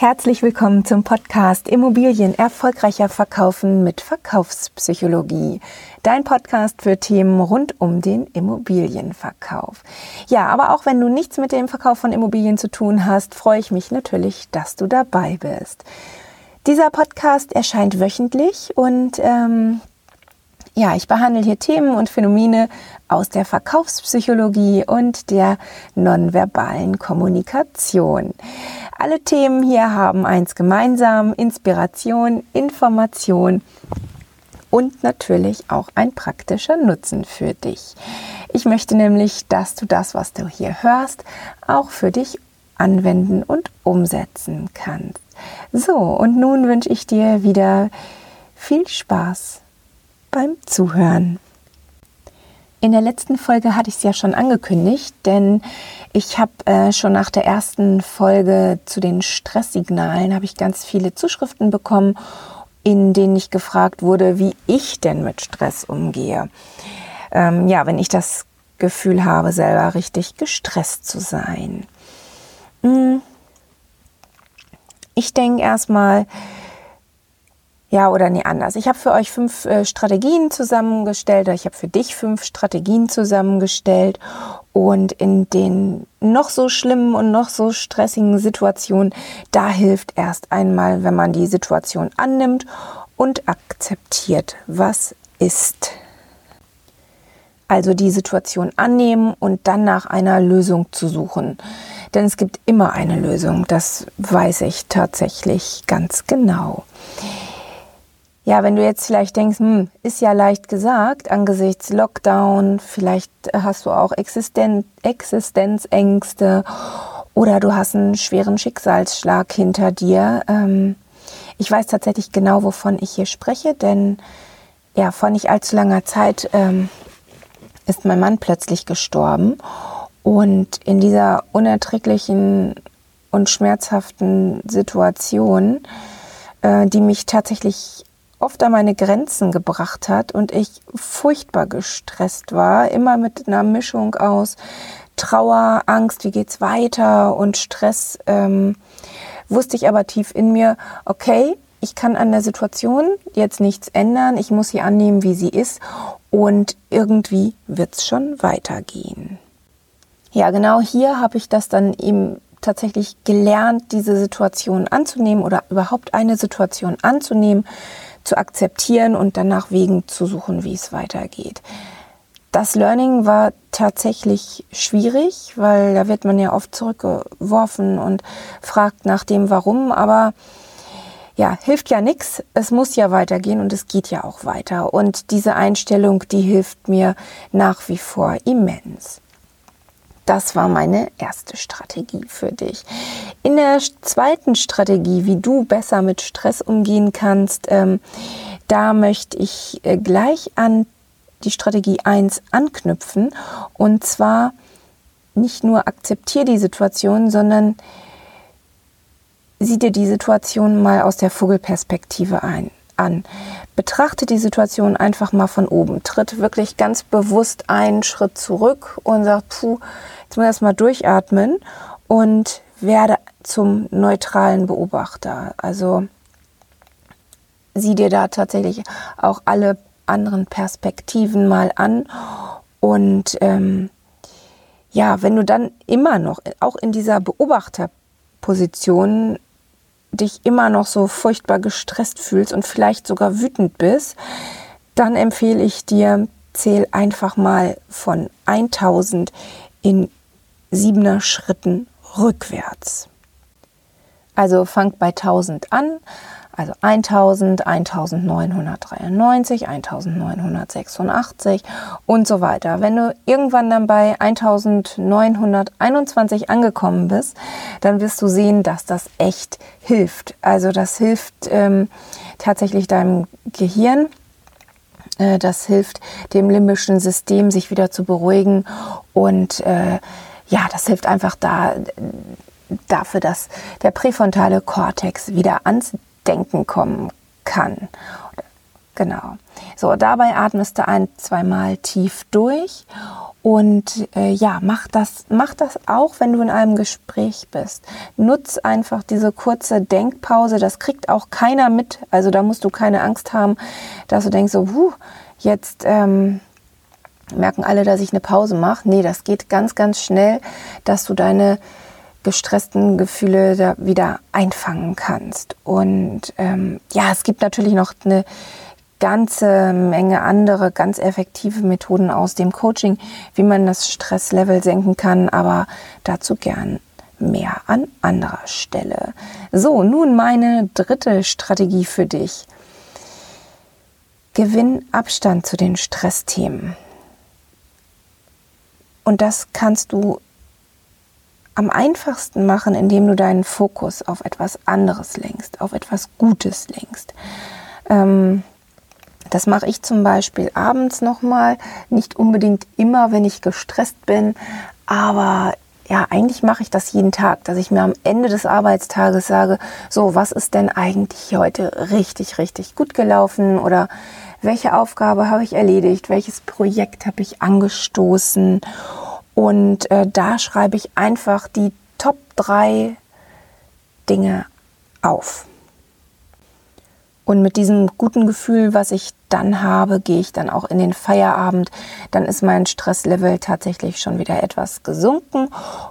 Herzlich willkommen zum Podcast Immobilien erfolgreicher verkaufen mit Verkaufspsychologie. Dein Podcast für Themen rund um den Immobilienverkauf. Ja, aber auch wenn du nichts mit dem Verkauf von Immobilien zu tun hast, freue ich mich natürlich, dass du dabei bist. Dieser Podcast erscheint wöchentlich und ähm, ja, ich behandle hier Themen und Phänomene aus der Verkaufspsychologie und der nonverbalen Kommunikation. Alle Themen hier haben eins gemeinsam, Inspiration, Information und natürlich auch ein praktischer Nutzen für dich. Ich möchte nämlich, dass du das, was du hier hörst, auch für dich anwenden und umsetzen kannst. So, und nun wünsche ich dir wieder viel Spaß beim Zuhören. In der letzten Folge hatte ich es ja schon angekündigt, denn ich habe äh, schon nach der ersten Folge zu den Stresssignalen habe ich ganz viele Zuschriften bekommen, in denen ich gefragt wurde, wie ich denn mit Stress umgehe. Ähm, ja, wenn ich das Gefühl habe, selber richtig gestresst zu sein. Hm. Ich denke erstmal, ja, oder nee, anders. Ich habe für euch fünf äh, Strategien zusammengestellt, oder ich habe für dich fünf Strategien zusammengestellt. Und in den noch so schlimmen und noch so stressigen Situationen, da hilft erst einmal, wenn man die Situation annimmt und akzeptiert, was ist. Also die Situation annehmen und dann nach einer Lösung zu suchen. Denn es gibt immer eine Lösung, das weiß ich tatsächlich ganz genau. Ja, wenn du jetzt vielleicht denkst, hm, ist ja leicht gesagt, angesichts Lockdown, vielleicht hast du auch Existen Existenzängste oder du hast einen schweren Schicksalsschlag hinter dir. Ähm, ich weiß tatsächlich genau, wovon ich hier spreche, denn ja, vor nicht allzu langer Zeit ähm, ist mein Mann plötzlich gestorben und in dieser unerträglichen und schmerzhaften Situation, äh, die mich tatsächlich oft an meine Grenzen gebracht hat und ich furchtbar gestresst war, immer mit einer Mischung aus Trauer, Angst, wie geht's weiter und Stress, ähm, wusste ich aber tief in mir, okay, ich kann an der Situation jetzt nichts ändern, ich muss sie annehmen, wie sie ist und irgendwie wird's schon weitergehen. Ja, genau hier habe ich das dann eben tatsächlich gelernt, diese Situation anzunehmen oder überhaupt eine Situation anzunehmen, zu akzeptieren und danach Wegen zu suchen, wie es weitergeht. Das Learning war tatsächlich schwierig, weil da wird man ja oft zurückgeworfen und fragt nach dem Warum, aber ja, hilft ja nichts. Es muss ja weitergehen und es geht ja auch weiter. Und diese Einstellung, die hilft mir nach wie vor immens. Das war meine erste Strategie für dich. In der zweiten Strategie, wie du besser mit Stress umgehen kannst, ähm, da möchte ich äh, gleich an die Strategie 1 anknüpfen. Und zwar nicht nur akzeptiere die Situation, sondern sieh dir die Situation mal aus der Vogelperspektive ein, an. Betrachte die Situation einfach mal von oben. Tritt wirklich ganz bewusst einen Schritt zurück und sag, puh, jetzt muss ich durchatmen und werde zum neutralen Beobachter. Also sieh dir da tatsächlich auch alle anderen Perspektiven mal an und ähm, ja, wenn du dann immer noch, auch in dieser Beobachterposition dich immer noch so furchtbar gestresst fühlst und vielleicht sogar wütend bist, dann empfehle ich dir, zähl einfach mal von 1000 in siebener Schritten rückwärts. Also fang bei 1000 an, also 1000, 1993, 1986 und so weiter. Wenn du irgendwann dann bei 1921 angekommen bist, dann wirst du sehen, dass das echt hilft. Also das hilft ähm, tatsächlich deinem Gehirn. Äh, das hilft dem limbischen System, sich wieder zu beruhigen. Und äh, ja, das hilft einfach da, dafür, dass der präfrontale Kortex wieder ans Denken kommen kann, Genau. So, dabei atmest du ein, zweimal tief durch und äh, ja, mach das, mach das auch, wenn du in einem Gespräch bist. Nutz einfach diese kurze Denkpause. Das kriegt auch keiner mit. Also da musst du keine Angst haben, dass du denkst so, puh, jetzt ähm, merken alle, dass ich eine Pause mache. Nee, das geht ganz, ganz schnell, dass du deine gestressten Gefühle da wieder einfangen kannst. Und ähm, ja, es gibt natürlich noch eine ganze Menge andere ganz effektive Methoden aus dem Coaching, wie man das Stresslevel senken kann, aber dazu gern mehr an anderer Stelle. So, nun meine dritte Strategie für dich. Gewinn Abstand zu den Stressthemen. Und das kannst du am einfachsten machen, indem du deinen Fokus auf etwas anderes lenkst, auf etwas Gutes lenkst. Ähm, das mache ich zum Beispiel abends nochmal, nicht unbedingt immer, wenn ich gestresst bin, aber ja, eigentlich mache ich das jeden Tag, dass ich mir am Ende des Arbeitstages sage, so, was ist denn eigentlich heute richtig, richtig gut gelaufen oder welche Aufgabe habe ich erledigt, welches Projekt habe ich angestoßen und äh, da schreibe ich einfach die Top 3 Dinge auf. Und mit diesem guten Gefühl, was ich dann habe, gehe ich dann auch in den Feierabend. Dann ist mein Stresslevel tatsächlich schon wieder etwas gesunken.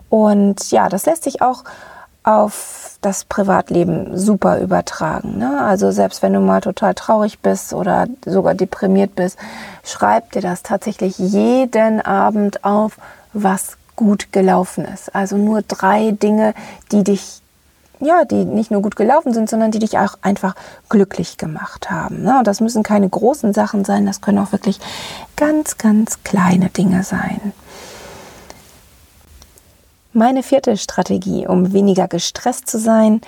Und ja, das lässt sich auch auf das Privatleben super übertragen. Ne? Also selbst wenn du mal total traurig bist oder sogar deprimiert bist, schreib dir das tatsächlich jeden Abend auf, was gut gelaufen ist. Also nur drei Dinge, die dich ja, die nicht nur gut gelaufen sind, sondern die dich auch einfach glücklich gemacht haben. Ne? Und das müssen keine großen Sachen sein, das können auch wirklich ganz, ganz kleine Dinge sein. Meine vierte Strategie, um weniger gestresst zu sein,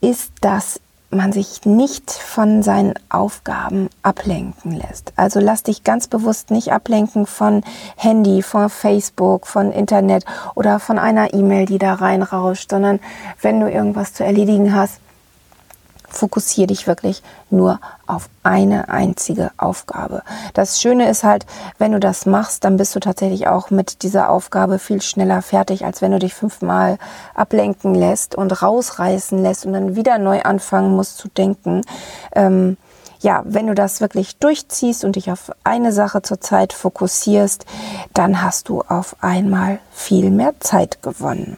ist, dass man sich nicht von seinen Aufgaben ablenken lässt. Also lass dich ganz bewusst nicht ablenken von Handy, von Facebook, von Internet oder von einer E-Mail, die da reinrauscht, sondern wenn du irgendwas zu erledigen hast, fokussiere dich wirklich nur auf eine einzige Aufgabe. Das Schöne ist halt, wenn du das machst, dann bist du tatsächlich auch mit dieser Aufgabe viel schneller fertig, als wenn du dich fünfmal ablenken lässt und rausreißen lässt und dann wieder neu anfangen musst zu denken. Ähm, ja, wenn du das wirklich durchziehst und dich auf eine Sache zur Zeit fokussierst, dann hast du auf einmal viel mehr Zeit gewonnen.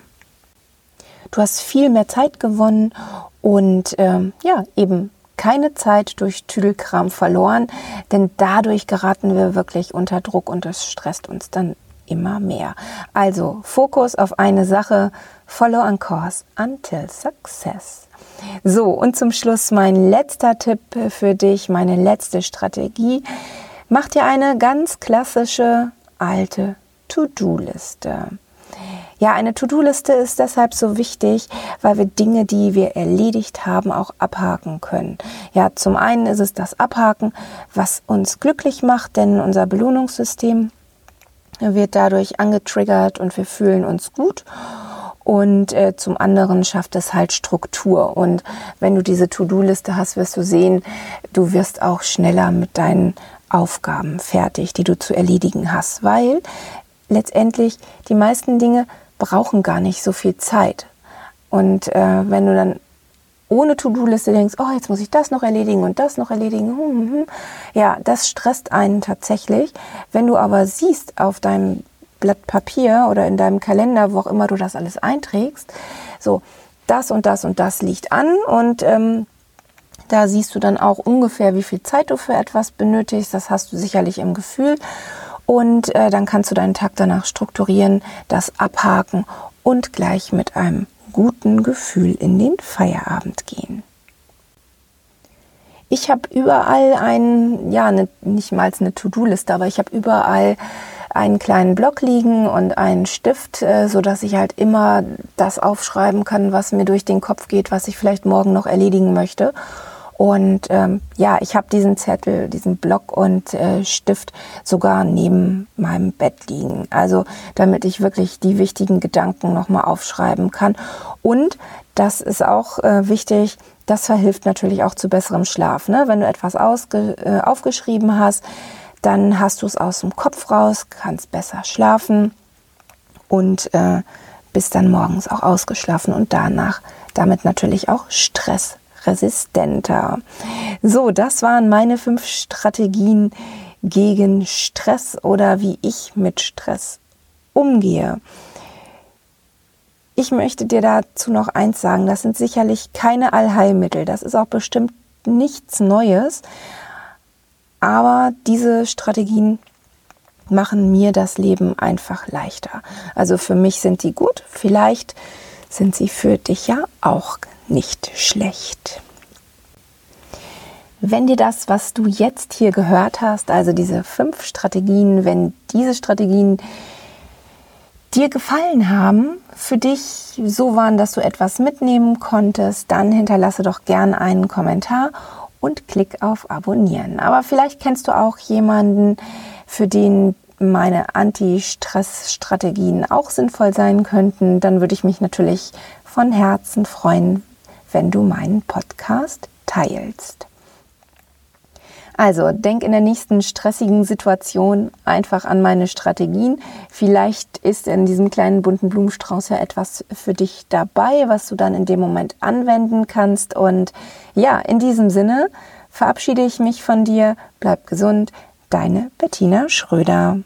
Du hast viel mehr Zeit gewonnen und ähm, ja, eben keine Zeit durch Tüdelkram verloren, denn dadurch geraten wir wirklich unter Druck und das stresst uns dann immer mehr. Also Fokus auf eine Sache, follow on course until success. So, und zum Schluss mein letzter Tipp für dich, meine letzte Strategie. Mach dir eine ganz klassische alte To-Do-Liste. Ja, eine To-Do-Liste ist deshalb so wichtig, weil wir Dinge, die wir erledigt haben, auch abhaken können. Ja, zum einen ist es das Abhaken, was uns glücklich macht, denn unser Belohnungssystem wird dadurch angetriggert und wir fühlen uns gut. Und äh, zum anderen schafft es halt Struktur. Und wenn du diese To-Do-Liste hast, wirst du sehen, du wirst auch schneller mit deinen Aufgaben fertig, die du zu erledigen hast, weil letztendlich die meisten Dinge brauchen gar nicht so viel Zeit. Und äh, wenn du dann ohne To-Do-Liste denkst, oh, jetzt muss ich das noch erledigen und das noch erledigen, hm, hm, hm. ja, das stresst einen tatsächlich. Wenn du aber siehst auf deinem Blatt Papier oder in deinem Kalender, wo auch immer du das alles einträgst, so, das und das und das liegt an und ähm, da siehst du dann auch ungefähr, wie viel Zeit du für etwas benötigst. Das hast du sicherlich im Gefühl. Und äh, dann kannst du deinen Tag danach strukturieren, das abhaken und gleich mit einem guten Gefühl in den Feierabend gehen. Ich habe überall einen, ja, ne, nicht mal eine To-Do-Liste, aber ich habe überall einen kleinen Block liegen und einen Stift, äh, so ich halt immer das aufschreiben kann, was mir durch den Kopf geht, was ich vielleicht morgen noch erledigen möchte. Und ähm, ja, ich habe diesen Zettel, diesen Block und äh, Stift sogar neben meinem Bett liegen. Also damit ich wirklich die wichtigen Gedanken nochmal aufschreiben kann. Und das ist auch äh, wichtig, das verhilft natürlich auch zu besserem Schlaf. Ne? Wenn du etwas äh, aufgeschrieben hast, dann hast du es aus dem Kopf raus, kannst besser schlafen und äh, bist dann morgens auch ausgeschlafen und danach damit natürlich auch stressresistenter. So, das waren meine fünf Strategien gegen Stress oder wie ich mit Stress umgehe. Ich möchte dir dazu noch eins sagen, das sind sicherlich keine Allheilmittel, das ist auch bestimmt nichts Neues, aber diese Strategien machen mir das Leben einfach leichter. Also für mich sind die gut, vielleicht sind sie für dich ja auch nicht schlecht. Wenn dir das, was du jetzt hier gehört hast, also diese fünf Strategien, wenn diese Strategien dir gefallen haben, für dich so waren, dass du etwas mitnehmen konntest, dann hinterlasse doch gern einen Kommentar und klick auf Abonnieren. Aber vielleicht kennst du auch jemanden, für den meine Anti-Stress-Strategien auch sinnvoll sein könnten, dann würde ich mich natürlich von Herzen freuen, wenn du meinen Podcast teilst. Also denk in der nächsten stressigen Situation einfach an meine Strategien. Vielleicht ist in diesem kleinen bunten Blumenstrauß ja etwas für dich dabei, was du dann in dem Moment anwenden kannst. Und ja, in diesem Sinne verabschiede ich mich von dir. Bleib gesund. Deine Bettina Schröder.